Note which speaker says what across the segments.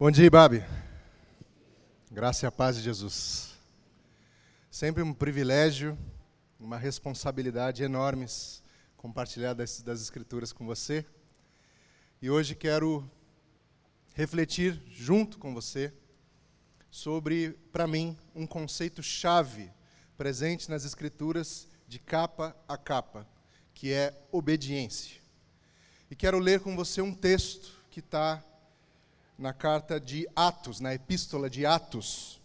Speaker 1: Bom dia, Babi. Graça e a paz de Jesus. Sempre um privilégio, uma responsabilidade enormes compartilhar das, das Escrituras com você. E hoje quero refletir junto com você sobre, para mim, um conceito chave presente nas Escrituras de capa a capa, que é obediência. E quero ler com você um texto que está na carta de Atos, na epístola de Atos,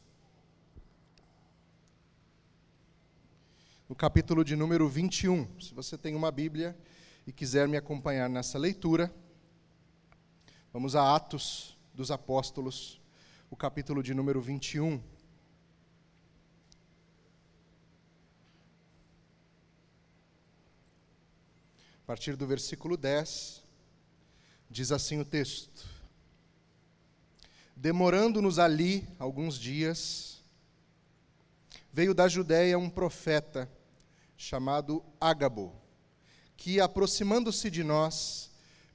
Speaker 1: no capítulo de número 21. Se você tem uma Bíblia e quiser me acompanhar nessa leitura, vamos a Atos dos Apóstolos, o capítulo de número 21. A partir do versículo 10, diz assim o texto: Demorando-nos ali alguns dias, veio da Judéia um profeta chamado Ágabo, que, aproximando-se de nós,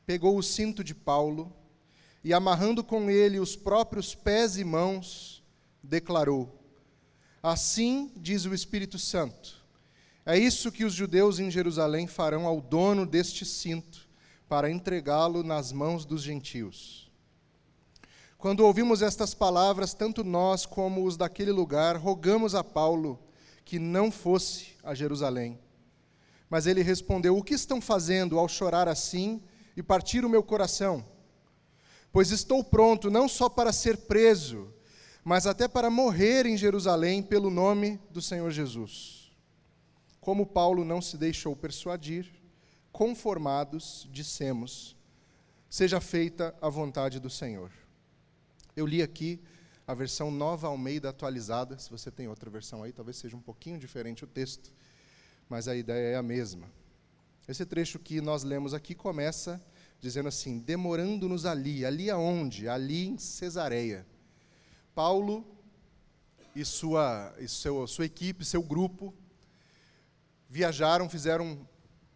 Speaker 1: pegou o cinto de Paulo e, amarrando com ele os próprios pés e mãos, declarou: Assim diz o Espírito Santo. É isso que os judeus em Jerusalém farão ao dono deste cinto, para entregá-lo nas mãos dos gentios. Quando ouvimos estas palavras, tanto nós como os daquele lugar rogamos a Paulo que não fosse a Jerusalém. Mas ele respondeu: O que estão fazendo ao chorar assim e partir o meu coração? Pois estou pronto não só para ser preso, mas até para morrer em Jerusalém pelo nome do Senhor Jesus. Como Paulo não se deixou persuadir, conformados, dissemos: Seja feita a vontade do Senhor. Eu li aqui a versão nova Almeida atualizada. Se você tem outra versão aí, talvez seja um pouquinho diferente o texto, mas a ideia é a mesma. Esse trecho que nós lemos aqui começa dizendo assim: demorando-nos ali. Ali aonde? Ali em Cesareia. Paulo e sua, e seu, sua equipe, seu grupo, viajaram, fizeram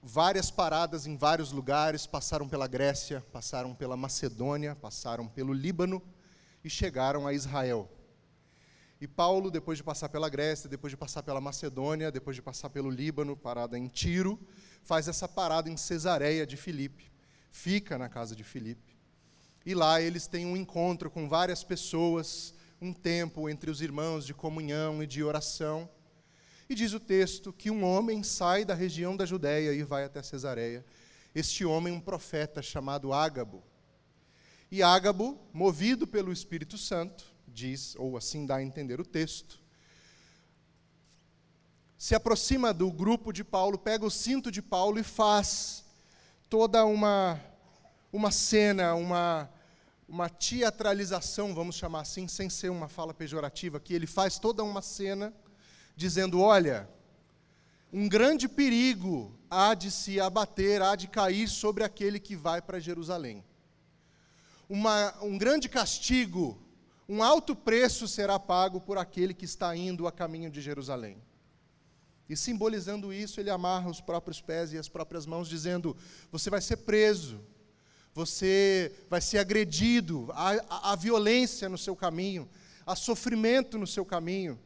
Speaker 1: várias paradas em vários lugares, passaram pela Grécia, passaram pela Macedônia, passaram pelo Líbano e chegaram a Israel. E Paulo, depois de passar pela Grécia, depois de passar pela Macedônia, depois de passar pelo Líbano, parada em Tiro, faz essa parada em Cesareia de Filipe. Fica na casa de Filipe. E lá eles têm um encontro com várias pessoas, um tempo entre os irmãos de comunhão e de oração. E diz o texto que um homem sai da região da Judéia e vai até Cesareia. Este homem, um profeta chamado Ágabo. E Ágabo, movido pelo Espírito Santo, diz, ou assim dá a entender o texto, se aproxima do grupo de Paulo, pega o cinto de Paulo e faz toda uma, uma cena, uma, uma teatralização, vamos chamar assim, sem ser uma fala pejorativa, que ele faz toda uma cena dizendo: olha, um grande perigo há de se abater, há de cair sobre aquele que vai para Jerusalém uma, um grande castigo, um alto preço será pago por aquele que está indo a caminho de Jerusalém. E simbolizando isso, ele amarra os próprios pés e as próprias mãos, dizendo: Você vai ser preso, você vai ser agredido, há, há violência no seu caminho, há sofrimento no seu caminho.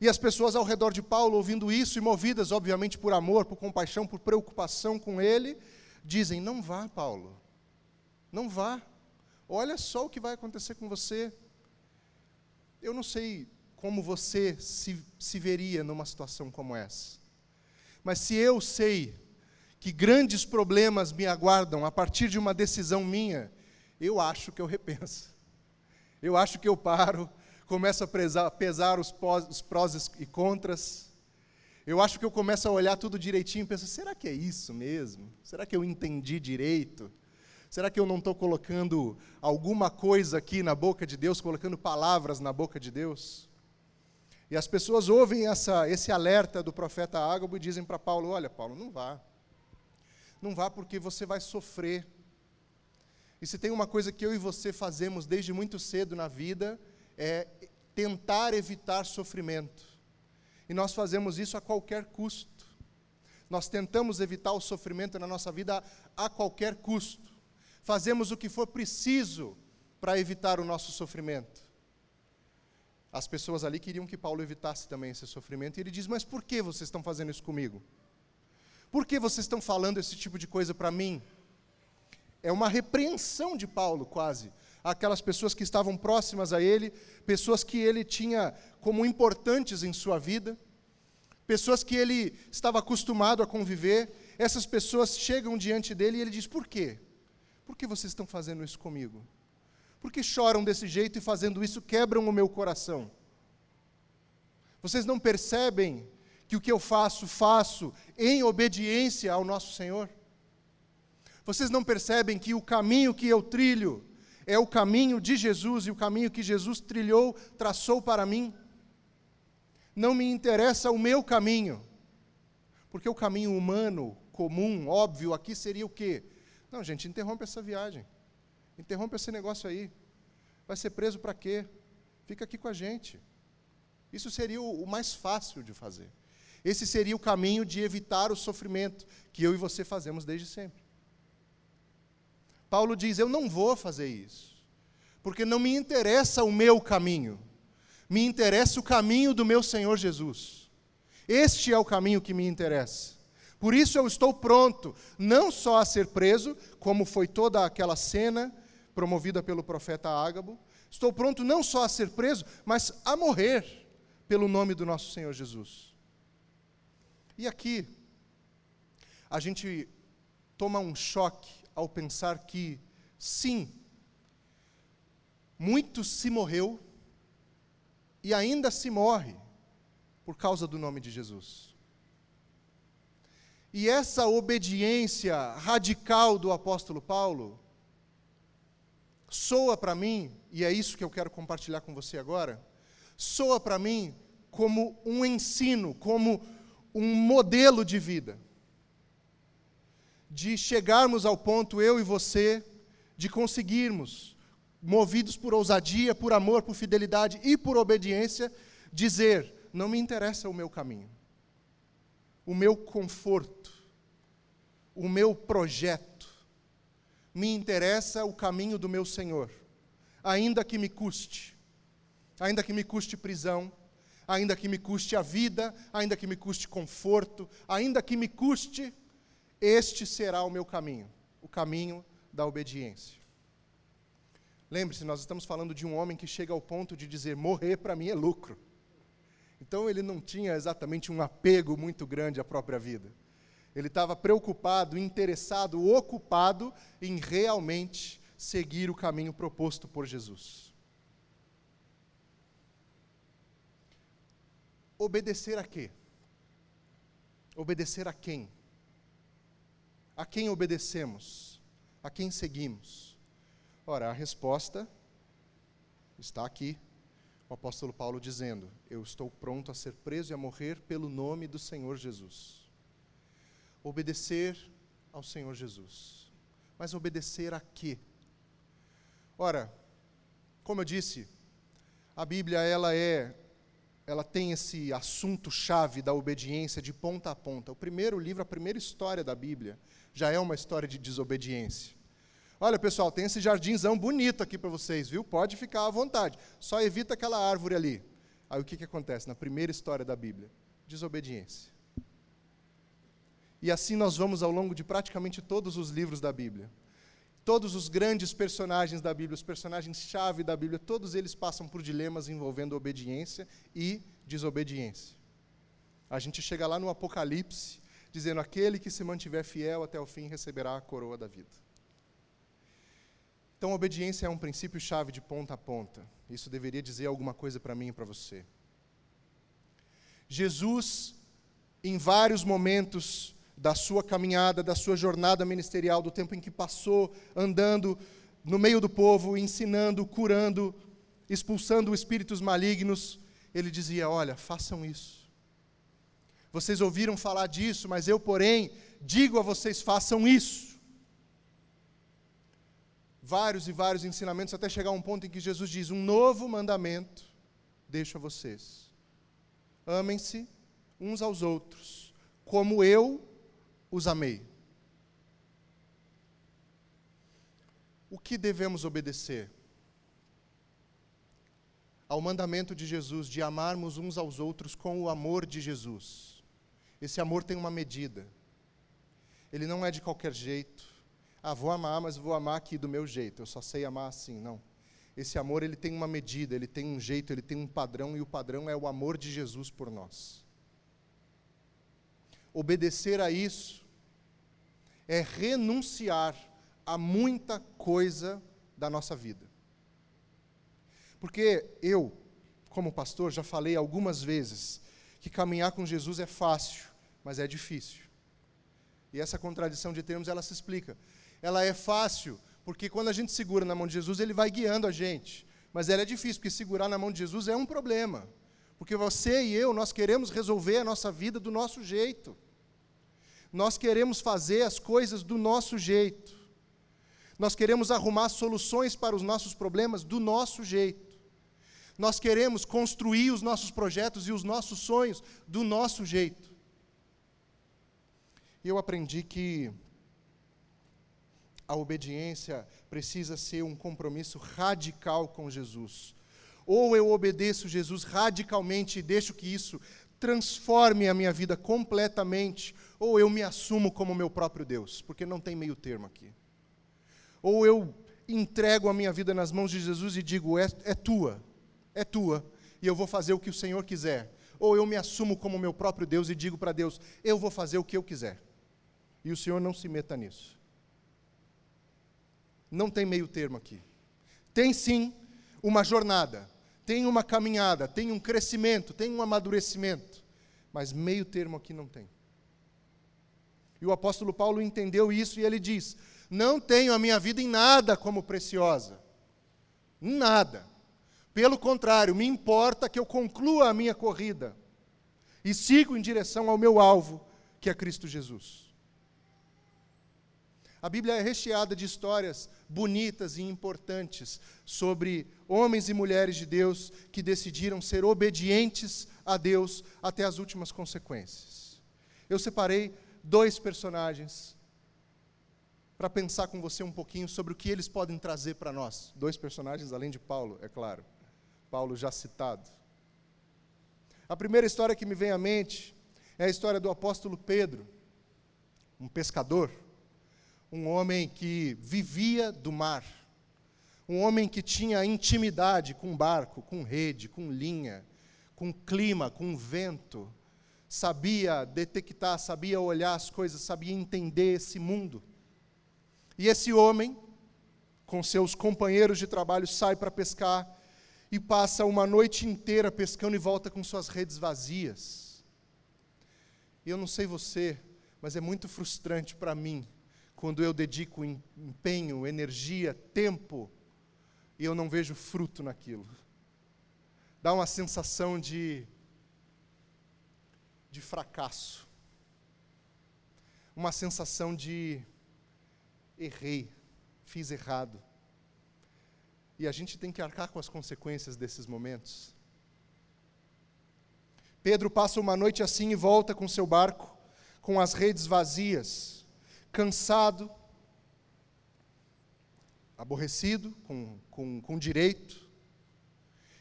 Speaker 1: E as pessoas ao redor de Paulo, ouvindo isso e movidas, obviamente, por amor, por compaixão, por preocupação com ele, dizem: Não vá, Paulo. Não vá. Olha só o que vai acontecer com você. Eu não sei como você se, se veria numa situação como essa. Mas se eu sei que grandes problemas me aguardam a partir de uma decisão minha, eu acho que eu repenso. Eu acho que eu paro, começo a pesar, pesar os, pós, os prós e contras. Eu acho que eu começo a olhar tudo direitinho e penso: será que é isso mesmo? Será que eu entendi direito? Será que eu não estou colocando alguma coisa aqui na boca de Deus, colocando palavras na boca de Deus? E as pessoas ouvem essa, esse alerta do profeta Ágabo e dizem para Paulo: Olha, Paulo, não vá. Não vá porque você vai sofrer. E se tem uma coisa que eu e você fazemos desde muito cedo na vida, é tentar evitar sofrimento. E nós fazemos isso a qualquer custo. Nós tentamos evitar o sofrimento na nossa vida a qualquer custo fazemos o que for preciso para evitar o nosso sofrimento? As pessoas ali queriam que Paulo evitasse também esse sofrimento, e ele diz: Mas por que vocês estão fazendo isso comigo? Por que vocês estão falando esse tipo de coisa para mim? É uma repreensão de Paulo, quase, aquelas pessoas que estavam próximas a ele, pessoas que ele tinha como importantes em sua vida, pessoas que ele estava acostumado a conviver. Essas pessoas chegam diante dele e ele diz: Por quê? Por que vocês estão fazendo isso comigo? Por que choram desse jeito e fazendo isso quebram o meu coração? Vocês não percebem que o que eu faço, faço em obediência ao nosso Senhor? Vocês não percebem que o caminho que eu trilho é o caminho de Jesus e o caminho que Jesus trilhou, traçou para mim? Não me interessa o meu caminho, porque o caminho humano, comum, óbvio, aqui seria o quê? Não, gente, interrompe essa viagem. Interrompe esse negócio aí. Vai ser preso para quê? Fica aqui com a gente. Isso seria o, mais fácil de fazer. Esse seria o caminho de evitar o sofrimento que eu e você fazemos desde sempre. Paulo diz: Eu não vou fazer isso, porque não me interessa o meu caminho, me interessa o caminho do meu Senhor Jesus. Este é o caminho que me interessa. Por isso eu estou pronto, não só a ser preso, como foi toda aquela cena promovida pelo profeta Ágabo, estou pronto não só a ser preso, mas a morrer pelo nome do nosso Senhor Jesus. E aqui, a gente toma um choque ao pensar que, sim, muito se morreu e ainda se morre por causa do nome de Jesus. E essa obediência radical do apóstolo Paulo soa para mim, e é isso que eu quero compartilhar com você agora, soa para mim como um ensino, como um modelo de vida. De chegarmos ao ponto, eu e você, de conseguirmos, movidos por ousadia, por amor, por fidelidade e por obediência, dizer: não me interessa o meu caminho, o meu conforto, o meu projeto, me interessa o caminho do meu Senhor, ainda que me custe, ainda que me custe prisão, ainda que me custe a vida, ainda que me custe conforto, ainda que me custe, este será o meu caminho, o caminho da obediência. Lembre-se, nós estamos falando de um homem que chega ao ponto de dizer: morrer para mim é lucro. Então ele não tinha exatamente um apego muito grande à própria vida. Ele estava preocupado, interessado, ocupado em realmente seguir o caminho proposto por Jesus. Obedecer a quê? Obedecer a quem? A quem obedecemos? A quem seguimos? Ora, a resposta está aqui. O apóstolo Paulo dizendo: Eu estou pronto a ser preso e a morrer pelo nome do Senhor Jesus. Obedecer ao Senhor Jesus. Mas obedecer a quê? Ora, como eu disse, a Bíblia ela é ela tem esse assunto chave da obediência de ponta a ponta. O primeiro livro, a primeira história da Bíblia, já é uma história de desobediência. Olha, pessoal, tem esse jardinzão bonito aqui para vocês, viu? Pode ficar à vontade. Só evita aquela árvore ali. Aí o que, que acontece na primeira história da Bíblia? Desobediência. E assim nós vamos ao longo de praticamente todos os livros da Bíblia. Todos os grandes personagens da Bíblia, os personagens-chave da Bíblia, todos eles passam por dilemas envolvendo obediência e desobediência. A gente chega lá no Apocalipse, dizendo: aquele que se mantiver fiel até o fim receberá a coroa da vida. Então, obediência é um princípio-chave de ponta a ponta. Isso deveria dizer alguma coisa para mim e para você. Jesus, em vários momentos, da sua caminhada, da sua jornada ministerial, do tempo em que passou andando no meio do povo, ensinando, curando, expulsando espíritos malignos, ele dizia: Olha, façam isso. Vocês ouviram falar disso, mas eu, porém, digo a vocês: façam isso. Vários e vários ensinamentos, até chegar a um ponto em que Jesus diz: Um novo mandamento deixo a vocês. Amem-se uns aos outros, como eu os amei. O que devemos obedecer? ao mandamento de Jesus de amarmos uns aos outros com o amor de Jesus. Esse amor tem uma medida. Ele não é de qualquer jeito. Ah, vou amar, mas vou amar aqui do meu jeito. Eu só sei amar assim, não. Esse amor ele tem uma medida, ele tem um jeito, ele tem um padrão e o padrão é o amor de Jesus por nós. Obedecer a isso é renunciar a muita coisa da nossa vida. Porque eu, como pastor, já falei algumas vezes que caminhar com Jesus é fácil, mas é difícil. E essa contradição de termos, ela se explica. Ela é fácil, porque quando a gente segura na mão de Jesus, ele vai guiando a gente. Mas ela é difícil, porque segurar na mão de Jesus é um problema. Porque você e eu, nós queremos resolver a nossa vida do nosso jeito. Nós queremos fazer as coisas do nosso jeito. Nós queremos arrumar soluções para os nossos problemas do nosso jeito. Nós queremos construir os nossos projetos e os nossos sonhos do nosso jeito. E eu aprendi que a obediência precisa ser um compromisso radical com Jesus. Ou eu obedeço Jesus radicalmente e deixo que isso transforme a minha vida completamente, ou eu me assumo como meu próprio Deus, porque não tem meio termo aqui. Ou eu entrego a minha vida nas mãos de Jesus e digo: é, é tua, é tua e eu vou fazer o que o Senhor quiser. Ou eu me assumo como meu próprio Deus e digo para Deus: eu vou fazer o que eu quiser. E o Senhor não se meta nisso. Não tem meio termo aqui. Tem sim uma jornada, tem uma caminhada, tem um crescimento, tem um amadurecimento, mas meio termo aqui não tem. E o apóstolo Paulo entendeu isso e ele diz: Não tenho a minha vida em nada como preciosa. Nada. Pelo contrário, me importa que eu conclua a minha corrida e sigo em direção ao meu alvo, que é Cristo Jesus. A Bíblia é recheada de histórias bonitas e importantes sobre homens e mulheres de Deus que decidiram ser obedientes a Deus até as últimas consequências. Eu separei dois personagens para pensar com você um pouquinho sobre o que eles podem trazer para nós. Dois personagens, além de Paulo, é claro. Paulo já citado. A primeira história que me vem à mente é a história do apóstolo Pedro, um pescador, um homem que vivia do mar, um homem que tinha intimidade com barco, com rede, com linha, com clima, com vento, sabia detectar, sabia olhar as coisas, sabia entender esse mundo. E esse homem, com seus companheiros de trabalho, sai para pescar e passa uma noite inteira pescando e volta com suas redes vazias. E eu não sei você, mas é muito frustrante para mim quando eu dedico empenho, energia, tempo e eu não vejo fruto naquilo. Dá uma sensação de de fracasso. Uma sensação de errei, fiz errado. E a gente tem que arcar com as consequências desses momentos. Pedro passa uma noite assim e volta com seu barco, com as redes vazias, cansado, aborrecido, com, com, com direito.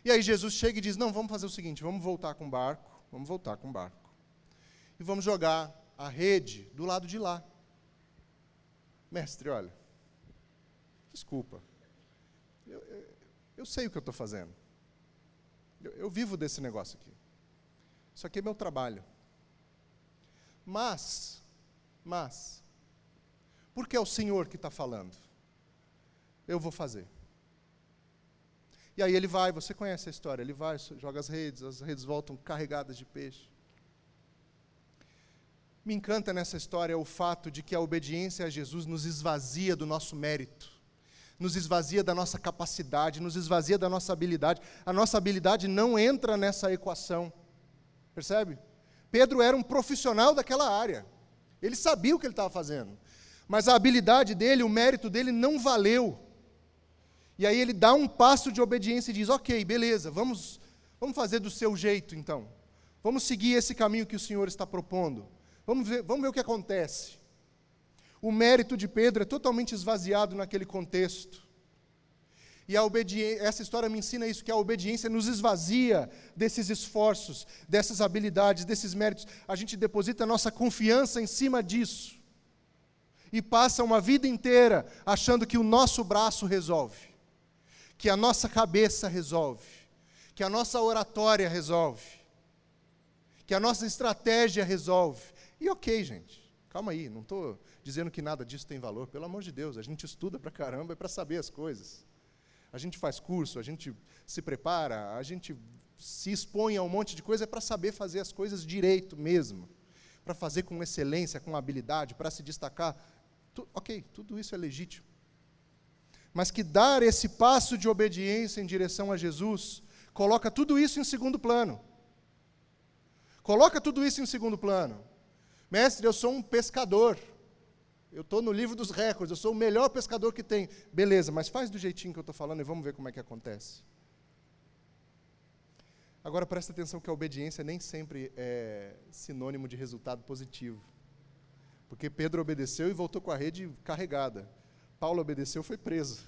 Speaker 1: E aí Jesus chega e diz: Não, vamos fazer o seguinte, vamos voltar com o barco, vamos voltar com o barco. E vamos jogar a rede do lado de lá. Mestre, olha, desculpa, eu, eu, eu sei o que eu estou fazendo. Eu, eu vivo desse negócio aqui. Isso aqui é meu trabalho. Mas, mas, porque é o Senhor que está falando. Eu vou fazer. E aí ele vai, você conhece a história, ele vai, joga as redes, as redes voltam carregadas de peixe. Me encanta nessa história o fato de que a obediência a Jesus nos esvazia do nosso mérito nos esvazia da nossa capacidade, nos esvazia da nossa habilidade. A nossa habilidade não entra nessa equação. Percebe? Pedro era um profissional daquela área. Ele sabia o que ele estava fazendo. Mas a habilidade dele, o mérito dele não valeu. E aí ele dá um passo de obediência e diz: Ok, beleza, vamos, vamos fazer do seu jeito então. Vamos seguir esse caminho que o Senhor está propondo. Vamos ver, vamos ver o que acontece. O mérito de Pedro é totalmente esvaziado naquele contexto. E a obediência, essa história me ensina isso, que a obediência nos esvazia desses esforços, dessas habilidades, desses méritos. A gente deposita a nossa confiança em cima disso. E passa uma vida inteira achando que o nosso braço resolve, que a nossa cabeça resolve, que a nossa oratória resolve, que a nossa estratégia resolve. E ok, gente, calma aí, não estou dizendo que nada disso tem valor, pelo amor de Deus, a gente estuda pra caramba é para saber as coisas. A gente faz curso, a gente se prepara, a gente se expõe a um monte de coisa para saber fazer as coisas direito mesmo, para fazer com excelência, com habilidade, para se destacar. Tu, ok, tudo isso é legítimo. Mas que dar esse passo de obediência em direção a Jesus coloca tudo isso em segundo plano. Coloca tudo isso em segundo plano. Mestre, eu sou um pescador. Eu estou no livro dos recordes, eu sou o melhor pescador que tem. Beleza, mas faz do jeitinho que eu estou falando e vamos ver como é que acontece. Agora presta atenção que a obediência nem sempre é sinônimo de resultado positivo. Porque Pedro obedeceu e voltou com a rede carregada. Paulo obedeceu foi preso.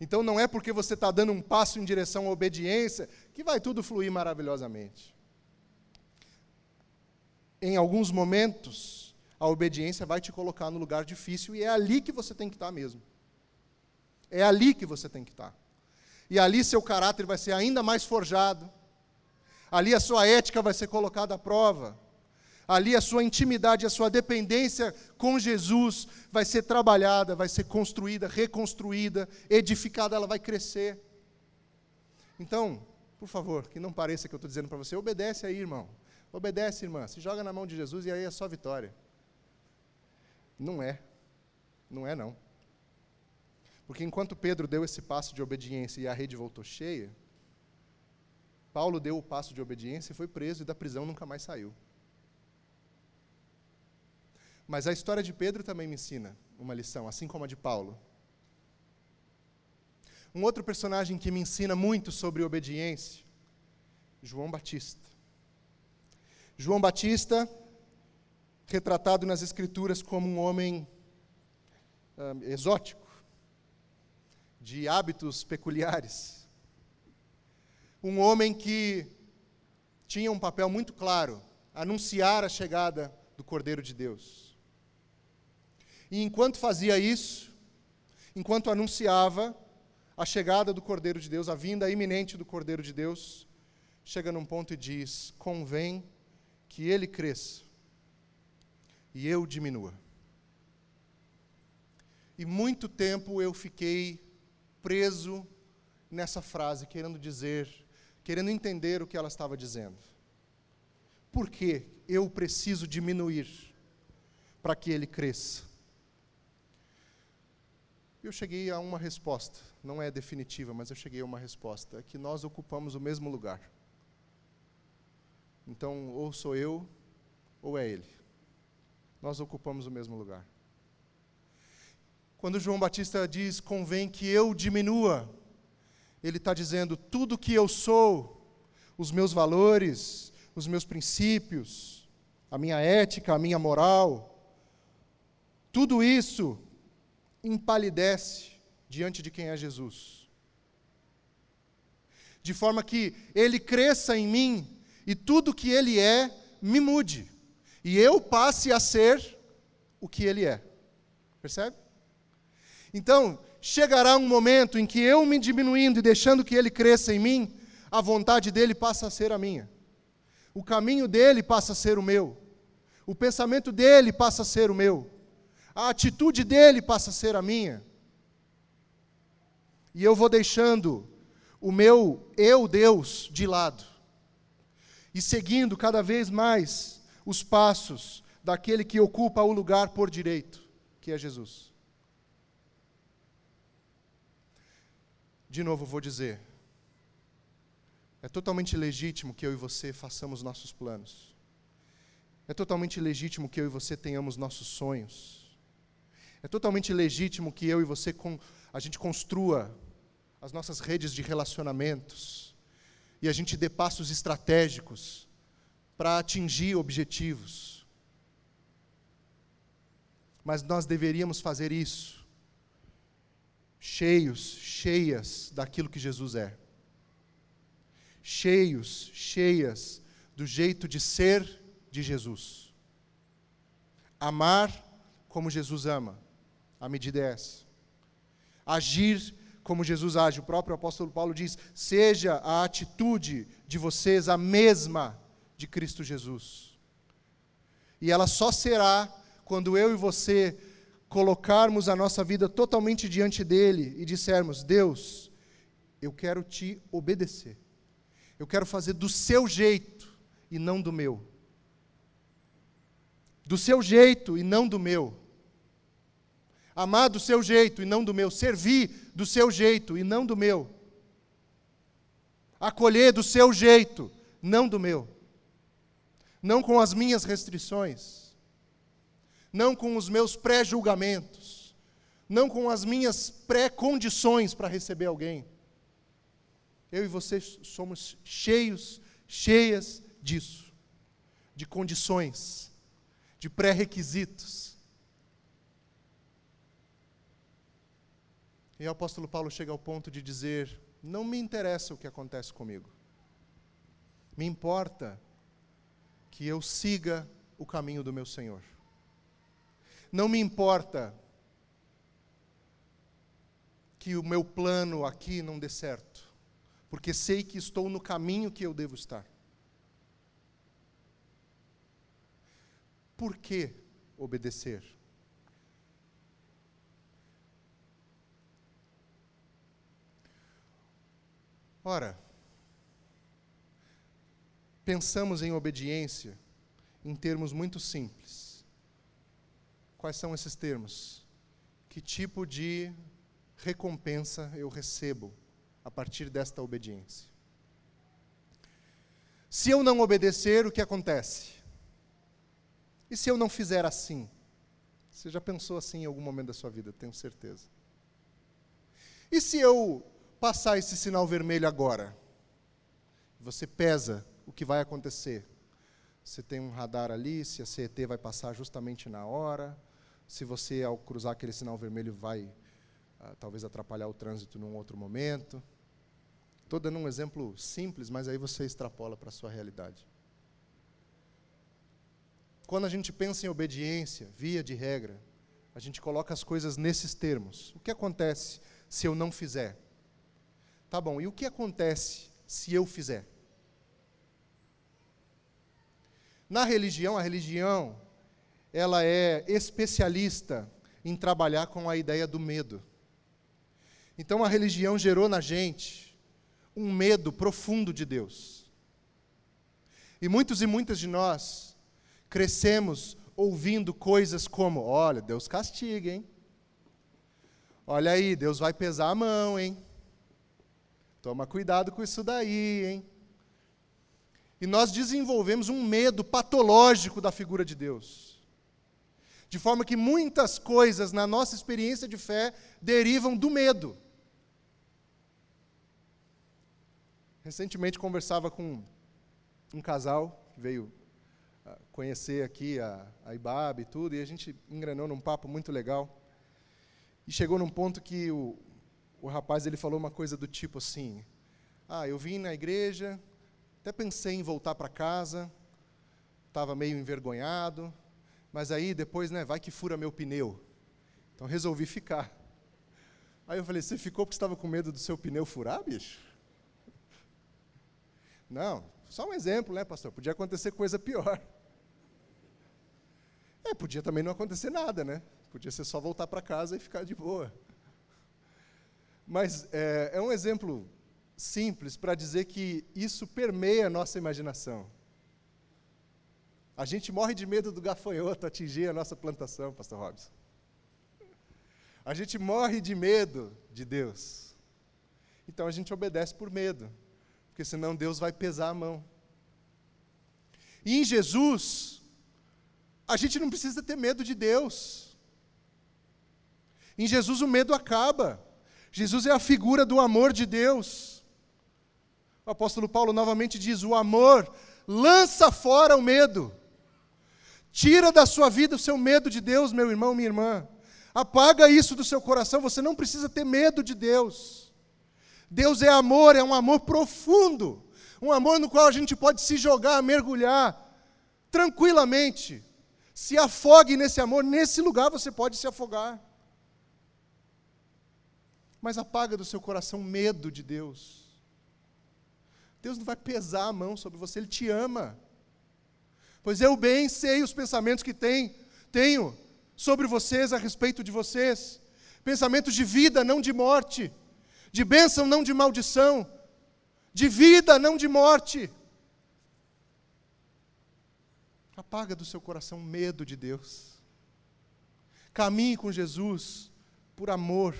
Speaker 1: Então não é porque você está dando um passo em direção à obediência que vai tudo fluir maravilhosamente. Em alguns momentos, a obediência vai te colocar no lugar difícil e é ali que você tem que estar mesmo. É ali que você tem que estar. E ali seu caráter vai ser ainda mais forjado. Ali a sua ética vai ser colocada à prova. Ali a sua intimidade, a sua dependência com Jesus vai ser trabalhada, vai ser construída, reconstruída, edificada, ela vai crescer. Então, por favor, que não pareça que eu estou dizendo para você, obedece aí, irmão. Obedece, irmã. Se joga na mão de Jesus e aí é só vitória. Não é. Não é, não. Porque enquanto Pedro deu esse passo de obediência e a rede voltou cheia, Paulo deu o passo de obediência e foi preso e da prisão nunca mais saiu. Mas a história de Pedro também me ensina uma lição, assim como a de Paulo. Um outro personagem que me ensina muito sobre obediência, João Batista. João Batista retratado nas Escrituras como um homem um, exótico, de hábitos peculiares. Um homem que tinha um papel muito claro, anunciar a chegada do Cordeiro de Deus. E enquanto fazia isso, enquanto anunciava a chegada do Cordeiro de Deus, a vinda iminente do Cordeiro de Deus, chega num ponto e diz: convém que ele cresça e eu diminua. E muito tempo eu fiquei preso nessa frase, querendo dizer, querendo entender o que ela estava dizendo. Por que eu preciso diminuir para que ele cresça? Eu cheguei a uma resposta, não é definitiva, mas eu cheguei a uma resposta, é que nós ocupamos o mesmo lugar. Então, ou sou eu, ou é ele nós ocupamos o mesmo lugar. Quando João Batista diz, convém que eu diminua, ele está dizendo, tudo que eu sou, os meus valores, os meus princípios, a minha ética, a minha moral, tudo isso empalidece diante de quem é Jesus. De forma que ele cresça em mim e tudo que ele é me mude e eu passe a ser o que ele é. Percebe? Então, chegará um momento em que eu me diminuindo e deixando que ele cresça em mim, a vontade dele passa a ser a minha. O caminho dele passa a ser o meu. O pensamento dele passa a ser o meu. A atitude dele passa a ser a minha. E eu vou deixando o meu eu, Deus, de lado. E seguindo cada vez mais os passos daquele que ocupa o lugar por direito, que é Jesus. De novo vou dizer, é totalmente legítimo que eu e você façamos nossos planos. É totalmente legítimo que eu e você tenhamos nossos sonhos. É totalmente legítimo que eu e você a gente construa as nossas redes de relacionamentos e a gente dê passos estratégicos para atingir objetivos. Mas nós deveríamos fazer isso cheios, cheias daquilo que Jesus é. Cheios, cheias do jeito de ser de Jesus. Amar como Jesus ama. A medida é essa. Agir como Jesus age. O próprio apóstolo Paulo diz: seja a atitude de vocês a mesma de Cristo Jesus. E ela só será quando eu e você colocarmos a nossa vida totalmente diante dele e dissermos: Deus, eu quero te obedecer. Eu quero fazer do seu jeito e não do meu. Do seu jeito e não do meu. Amar do seu jeito e não do meu. Servir do seu jeito e não do meu. Acolher do seu jeito, não do meu. Não com as minhas restrições. Não com os meus pré-julgamentos. Não com as minhas pré-condições para receber alguém. Eu e você somos cheios, cheias disso, de condições, de pré-requisitos. E o apóstolo Paulo chega ao ponto de dizer: não me interessa o que acontece comigo, me importa que eu siga o caminho do meu Senhor. Não me importa que o meu plano aqui não dê certo porque sei que estou no caminho que eu devo estar. Por que obedecer? Ora, pensamos em obediência em termos muito simples. Quais são esses termos? Que tipo de recompensa eu recebo a partir desta obediência. Se eu não obedecer, o que acontece? E se eu não fizer assim? Você já pensou assim em algum momento da sua vida, tenho certeza. E se eu passar esse sinal vermelho agora? Você pesa o que vai acontecer. Você tem um radar ali, se a CET vai passar justamente na hora, se você, ao cruzar aquele sinal vermelho, vai uh, talvez atrapalhar o trânsito num outro momento. Estou dando um exemplo simples, mas aí você extrapola para a sua realidade. Quando a gente pensa em obediência, via de regra, a gente coloca as coisas nesses termos. O que acontece se eu não fizer? Tá bom, e o que acontece se eu fizer? Na religião, a religião, ela é especialista em trabalhar com a ideia do medo. Então a religião gerou na gente um medo profundo de Deus. E muitos e muitas de nós crescemos ouvindo coisas como: olha, Deus castiga, hein? Olha aí, Deus vai pesar a mão, hein? Toma cuidado com isso daí, hein? E nós desenvolvemos um medo patológico da figura de Deus. De forma que muitas coisas na nossa experiência de fé derivam do medo. Recentemente conversava com um casal que veio ah, conhecer aqui a, a IBAB e tudo, e a gente engrenou num papo muito legal. E chegou num ponto que o, o rapaz ele falou uma coisa do tipo assim: Ah, eu vim na igreja, até pensei em voltar para casa, estava meio envergonhado, mas aí depois, né, vai que fura meu pneu. Então resolvi ficar. Aí eu falei: Você ficou porque estava com medo do seu pneu furar, bicho? Não, só um exemplo, né, pastor? Podia acontecer coisa pior. É, podia também não acontecer nada, né? Podia ser só voltar para casa e ficar de boa. Mas é, é um exemplo simples para dizer que isso permeia a nossa imaginação. A gente morre de medo do gafanhoto atingir a nossa plantação, pastor Robson. A gente morre de medo de Deus. Então a gente obedece por medo porque senão Deus vai pesar a mão. E em Jesus, a gente não precisa ter medo de Deus. Em Jesus o medo acaba. Jesus é a figura do amor de Deus. O apóstolo Paulo novamente diz: o amor lança fora o medo. Tira da sua vida o seu medo de Deus, meu irmão, minha irmã. Apaga isso do seu coração, você não precisa ter medo de Deus. Deus é amor, é um amor profundo, um amor no qual a gente pode se jogar, mergulhar tranquilamente. Se afogue nesse amor, nesse lugar você pode se afogar. Mas apaga do seu coração medo de Deus. Deus não vai pesar a mão sobre você, Ele te ama. Pois eu bem sei os pensamentos que tem, tenho sobre vocês, a respeito de vocês. Pensamentos de vida, não de morte. De bênção, não de maldição. De vida, não de morte. Apaga do seu coração medo de Deus. Caminhe com Jesus por amor.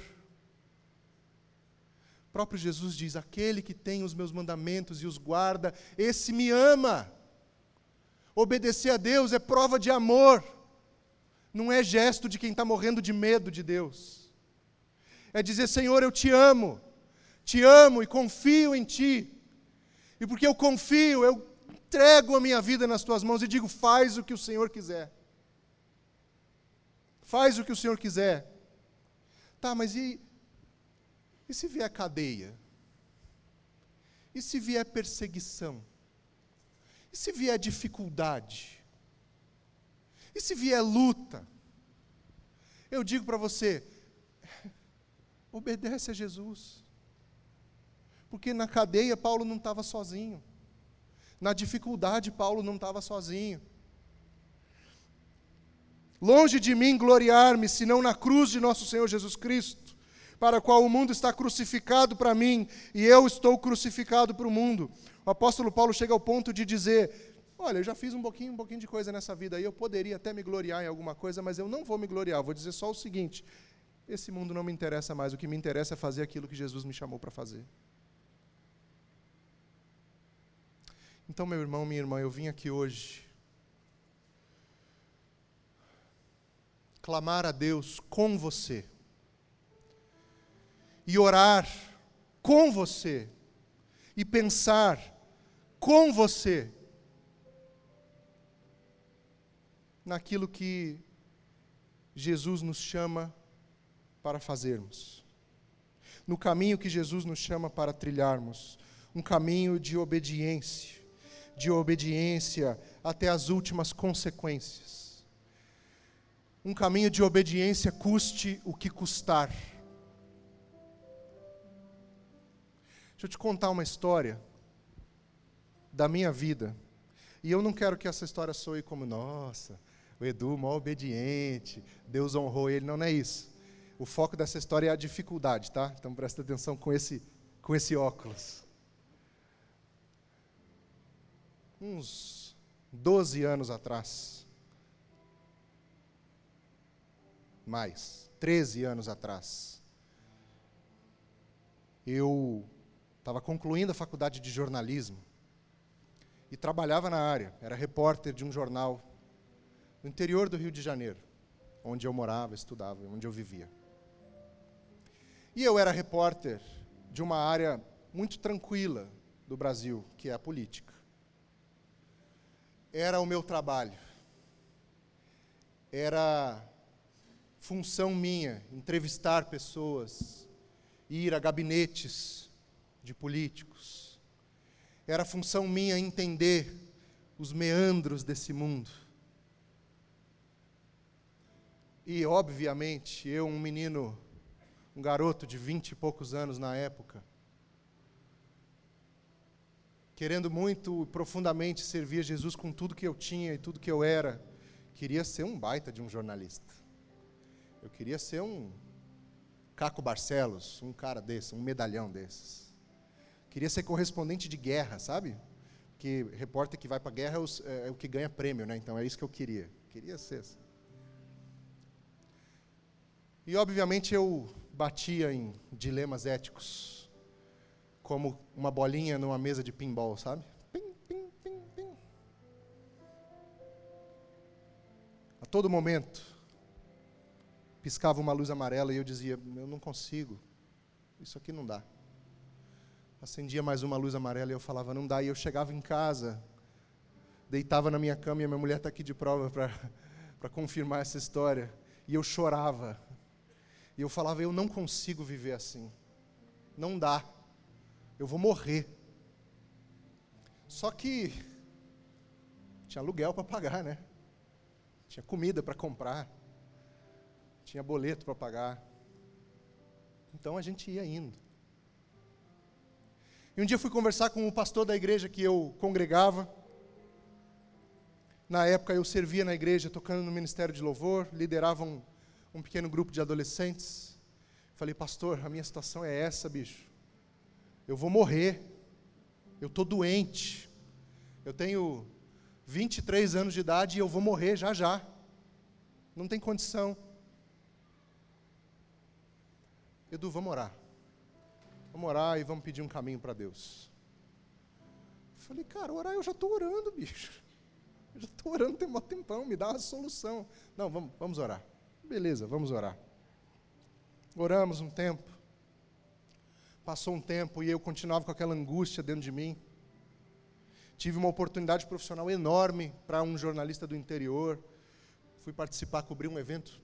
Speaker 1: Próprio Jesus diz: Aquele que tem os meus mandamentos e os guarda, esse me ama. Obedecer a Deus é prova de amor, não é gesto de quem está morrendo de medo de Deus. É dizer: Senhor, eu te amo, te amo e confio em Ti. E porque eu confio, eu entrego a minha vida nas Tuas mãos e digo: faz o que o Senhor quiser. Faz o que o Senhor quiser. Tá, mas e, e se vier cadeia? E se vier perseguição? E se vier dificuldade? E se vier luta? Eu digo para você, obedece a Jesus. Porque na cadeia Paulo não estava sozinho. Na dificuldade Paulo não estava sozinho. Longe de mim gloriar-me, senão na cruz de nosso Senhor Jesus Cristo, para a qual o mundo está crucificado para mim e eu estou crucificado para o mundo. O apóstolo Paulo chega ao ponto de dizer: Olha, eu já fiz um pouquinho, um pouquinho de coisa nessa vida aí, eu poderia até me gloriar em alguma coisa, mas eu não vou me gloriar. vou dizer só o seguinte: esse mundo não me interessa mais, o que me interessa é fazer aquilo que Jesus me chamou para fazer. Então, meu irmão, minha irmã, eu vim aqui hoje clamar a Deus com você e orar com você e pensar com você naquilo que Jesus nos chama para fazermos, no caminho que Jesus nos chama para trilharmos, um caminho de obediência, de obediência até as últimas consequências. Um caminho de obediência custe o que custar. Deixa eu te contar uma história da minha vida. E eu não quero que essa história soe como, nossa, o Edu, mó obediente, Deus honrou ele. Não, não é isso. O foco dessa história é a dificuldade, tá? Então presta atenção com esse, com esse óculos. Uns 12 anos atrás, mais, 13 anos atrás, eu estava concluindo a faculdade de jornalismo e trabalhava na área, era repórter de um jornal no interior do Rio de Janeiro, onde eu morava, estudava, onde eu vivia. E eu era repórter de uma área muito tranquila do Brasil, que é a política. Era o meu trabalho. Era função minha entrevistar pessoas, ir a gabinetes de políticos. Era função minha entender os meandros desse mundo E, obviamente, eu, um menino, um garoto de vinte e poucos anos na época, querendo muito profundamente servir a Jesus com tudo que eu tinha e tudo que eu era, queria ser um baita de um jornalista. Eu queria ser um Caco Barcelos, um cara desse, um medalhão desses. Queria ser correspondente de guerra, sabe? Que repórter que vai para a guerra é, é, é, o que ganha prêmio, né? Então é isso que eu queria. Queria ser. Assim. E, obviamente, eu batia em dilemas éticos, como uma bolinha numa mesa de pinball, sabe? Pim, pim, pim, pim. A todo momento, piscava uma luz amarela e eu dizia: Eu não consigo, isso aqui não dá. Acendia mais uma luz amarela e eu falava: Não dá. E eu chegava em casa, deitava na minha cama e a minha mulher está aqui de prova para confirmar essa história. E eu chorava E eu falava: eu não consigo viver assim. Não dá. Eu vou morrer. Só que tinha aluguel para pagar, né? Tinha comida para comprar. Tinha boleto para pagar. Então a gente ia indo. E um dia fui conversar com o pastor da igreja que eu congregava. Na época eu servia na igreja, tocando no ministério de louvor, liderava um, um pequeno grupo de adolescentes. Falei, pastor, a minha situação é essa, bicho. Eu vou morrer. Eu estou doente. Eu tenho 23 anos de idade e eu vou morrer já já. Não tem condição. Edu, vamos orar. Vamos orar e vamos pedir um caminho para Deus. Falei, cara, orar eu já estou orando, bicho. Eu já estou orando tem um tempão, me dá uma solução. Não, vamos, vamos orar. Beleza, vamos orar. Oramos um tempo. Passou um tempo e eu continuava com aquela angústia dentro de mim. Tive uma oportunidade profissional enorme para um jornalista do interior. Fui participar, cobrir um evento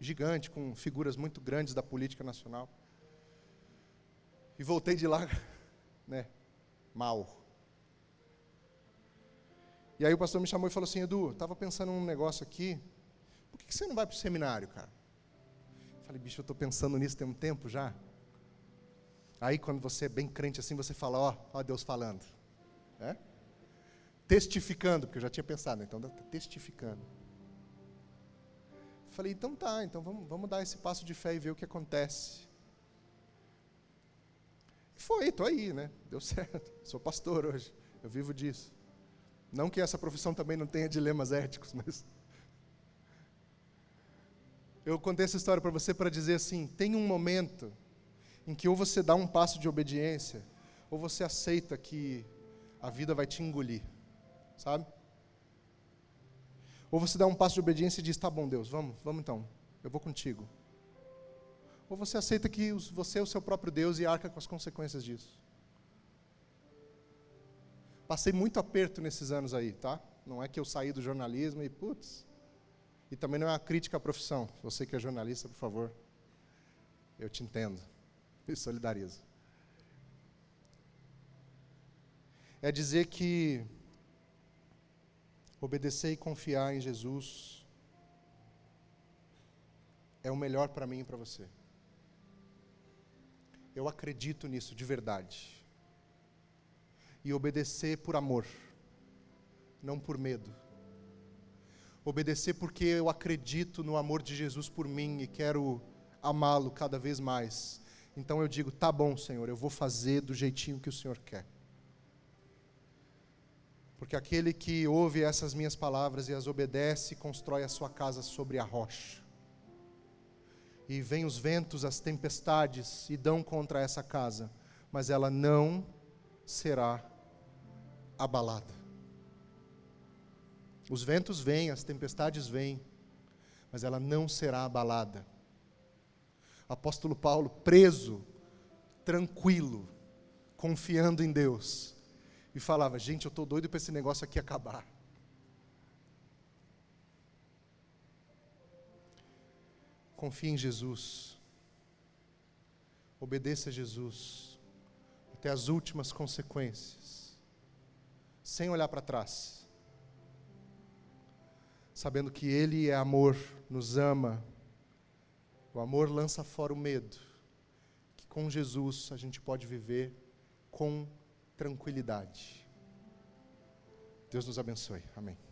Speaker 1: gigante com figuras muito grandes da política nacional. E voltei de lá, né, mal. E aí o pastor me chamou e falou assim, Edu, estava pensando num negócio aqui, por que, que você não vai para o seminário, cara? Eu falei, bicho, eu estou pensando nisso tem um tempo já. Aí quando você é bem crente assim, você fala, ó, ó Deus falando. É? Testificando, porque eu já tinha pensado, então tá testificando. Falei, então tá, então vamos, vamos dar esse passo de fé e ver o que acontece. Foi, estou aí, né? Deu certo. Sou pastor hoje. Eu vivo disso. Não que essa profissão também não tenha dilemas éticos, mas. Eu contei essa história para você para dizer assim: tem um momento em que ou você dá um passo de obediência, ou você aceita que a vida vai te engolir, sabe? Ou você dá um passo de obediência e diz: tá bom, Deus, vamos, vamos então, eu vou contigo. Ou você aceita que você é o seu próprio Deus e arca com as consequências disso? Passei muito aperto nesses anos aí, tá? Não é que eu saí do jornalismo e, putz. E também não é uma crítica à profissão. Você que é jornalista, por favor, eu te entendo. Me solidarizo. É dizer que obedecer e confiar em Jesus é o melhor para mim e para você. Eu acredito nisso de verdade. E obedecer por amor, não por medo. Obedecer porque eu acredito no amor de Jesus por mim e quero amá-lo cada vez mais. Então eu digo: tá bom, Senhor, eu vou fazer do jeitinho que o Senhor quer. Porque aquele que ouve essas minhas palavras e as obedece, constrói a sua casa sobre a rocha e vêm os ventos, as tempestades e dão contra essa casa, mas ela não será abalada. Os ventos vêm, as tempestades vêm, mas ela não será abalada. Apóstolo Paulo, preso, tranquilo, confiando em Deus, e falava: Gente, eu estou doido para esse negócio aqui acabar. Confie em Jesus. Obedeça a Jesus até as últimas consequências, sem olhar para trás, sabendo que Ele é amor, nos ama. O amor lança fora o medo, que com Jesus a gente pode viver com tranquilidade. Deus nos abençoe. Amém.